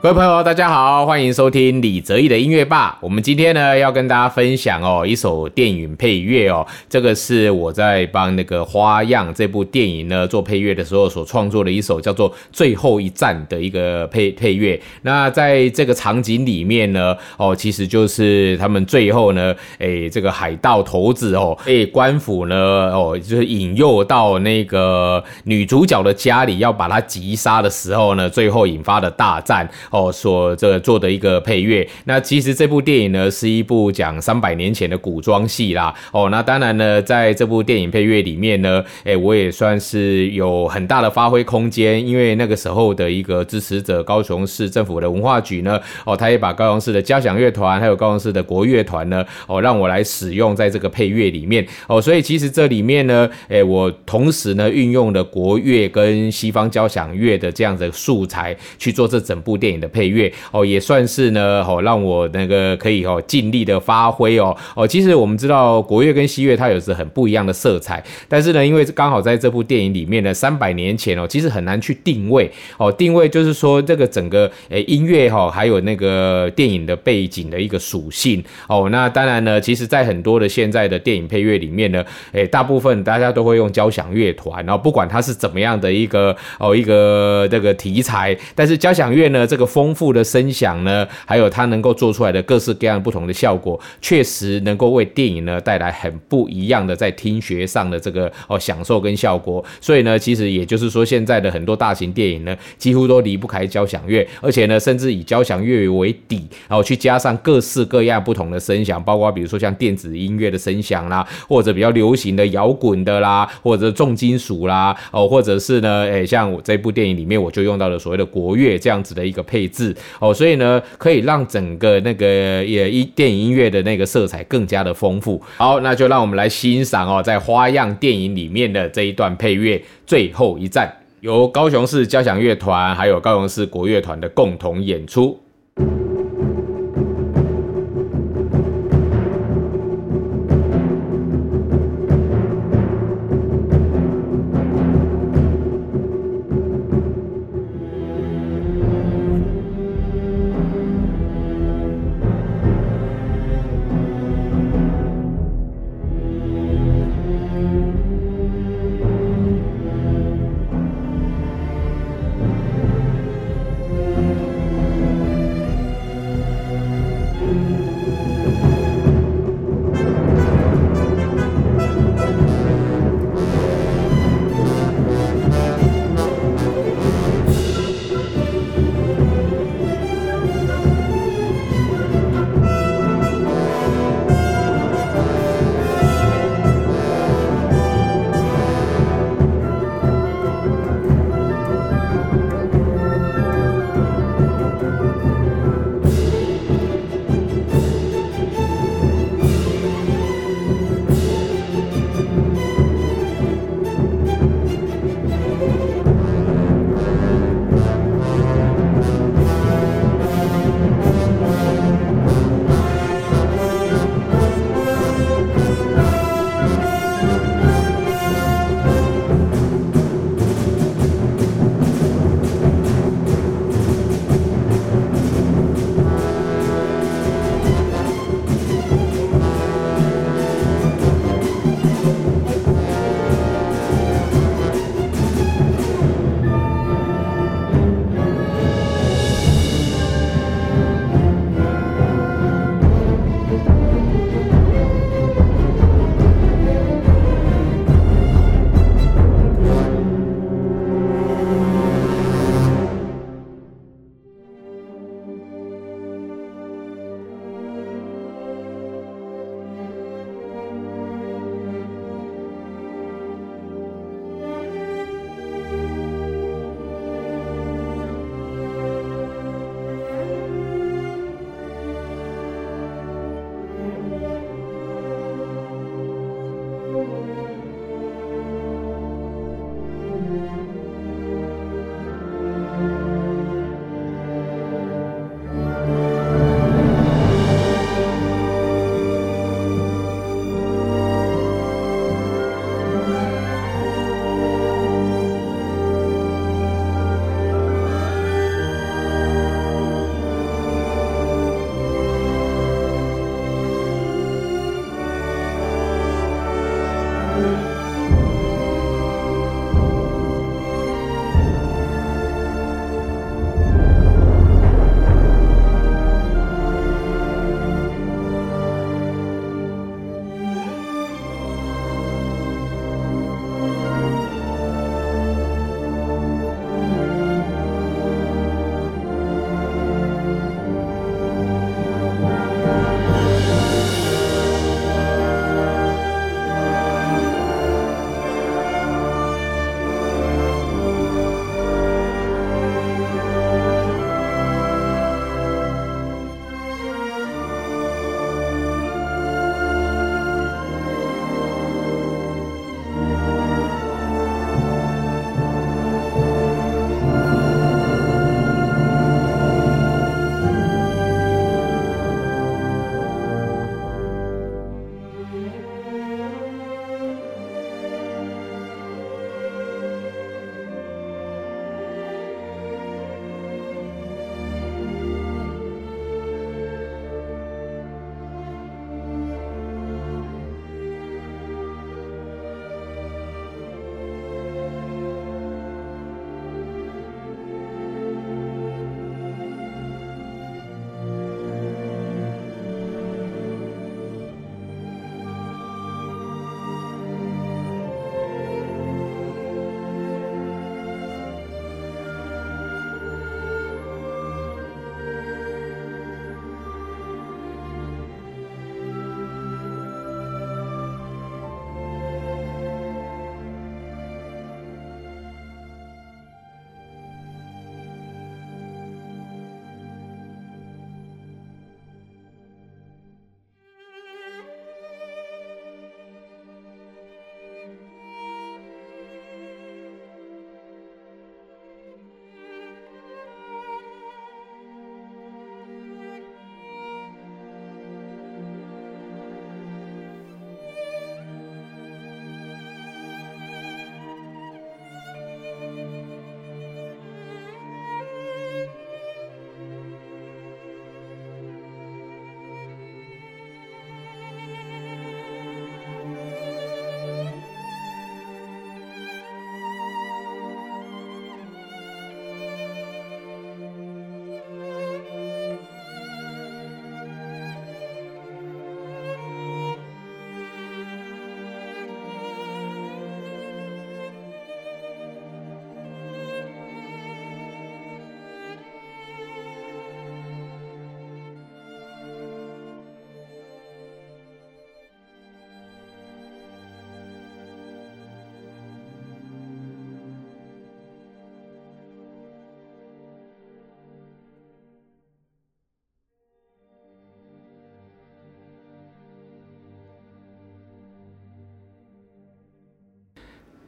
各位朋友，大家好，欢迎收听李泽义的音乐吧。我们今天呢要跟大家分享哦一首电影配乐哦，这个是我在帮那个《花样》这部电影呢做配乐的时候所创作的一首叫做《最后一站》的一个配配乐。那在这个场景里面呢，哦，其实就是他们最后呢，诶，这个海盗头子哦，被官府呢，哦，就是引诱到那个女主角的家里，要把她击杀的时候呢，最后引发的大战。哦，所这做的一个配乐，那其实这部电影呢是一部讲三百年前的古装戏啦。哦，那当然呢，在这部电影配乐里面呢，哎，我也算是有很大的发挥空间，因为那个时候的一个支持者高雄市政府的文化局呢，哦，他也把高雄市的交响乐团还有高雄市的国乐团呢，哦，让我来使用在这个配乐里面。哦，所以其实这里面呢，哎，我同时呢运用了国乐跟西方交响乐的这样的素材去做这整部电影。的配乐哦，也算是呢，哦，让我那个可以哦尽力的发挥哦哦。其实我们知道国乐跟西乐它有着很不一样的色彩，但是呢，因为刚好在这部电影里面呢，三百年前哦，其实很难去定位哦，定位就是说这个整个诶音乐哈，还有那个电影的背景的一个属性哦。那当然呢，其实在很多的现在的电影配乐里面呢，诶，大部分大家都会用交响乐团，然后不管它是怎么样的一个哦一个这个题材，但是交响乐呢这个。丰富的声响呢，还有它能够做出来的各式各样不同的效果，确实能够为电影呢带来很不一样的在听觉上的这个哦享受跟效果。所以呢，其实也就是说，现在的很多大型电影呢，几乎都离不开交响乐，而且呢，甚至以交响乐为底，然后去加上各式各样不同的声响，包括比如说像电子音乐的声响啦，或者比较流行的摇滚的啦，或者重金属啦，哦，或者是呢，诶，像我这部电影里面我就用到了所谓的国乐这样子的一个配。配置哦，所以呢，可以让整个那个也一电影音乐的那个色彩更加的丰富。好，那就让我们来欣赏哦，在花样电影里面的这一段配乐《最后一站》，由高雄市交响乐团还有高雄市国乐团的共同演出。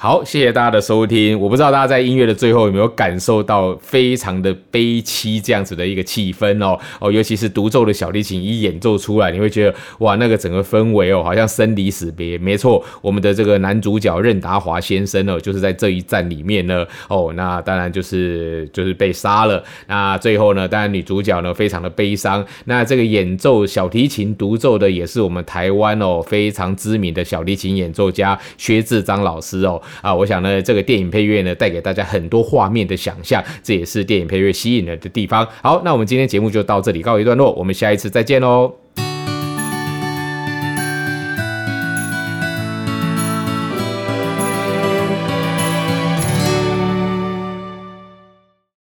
好，谢谢大家的收听。我不知道大家在音乐的最后有没有感受到非常的悲凄这样子的一个气氛哦哦，尤其是独奏的小提琴一演奏出来，你会觉得哇，那个整个氛围哦，好像生离死别。没错，我们的这个男主角任达华先生哦，就是在这一战里面呢哦，那当然就是就是被杀了。那最后呢，当然女主角呢非常的悲伤。那这个演奏小提琴独奏的也是我们台湾哦非常知名的小提琴演奏家薛志章老师哦。啊，我想呢，这个电影配乐呢，带给大家很多画面的想象，这也是电影配乐吸引人的地方。好，那我们今天节目就到这里告一段落，我们下一次再见喽。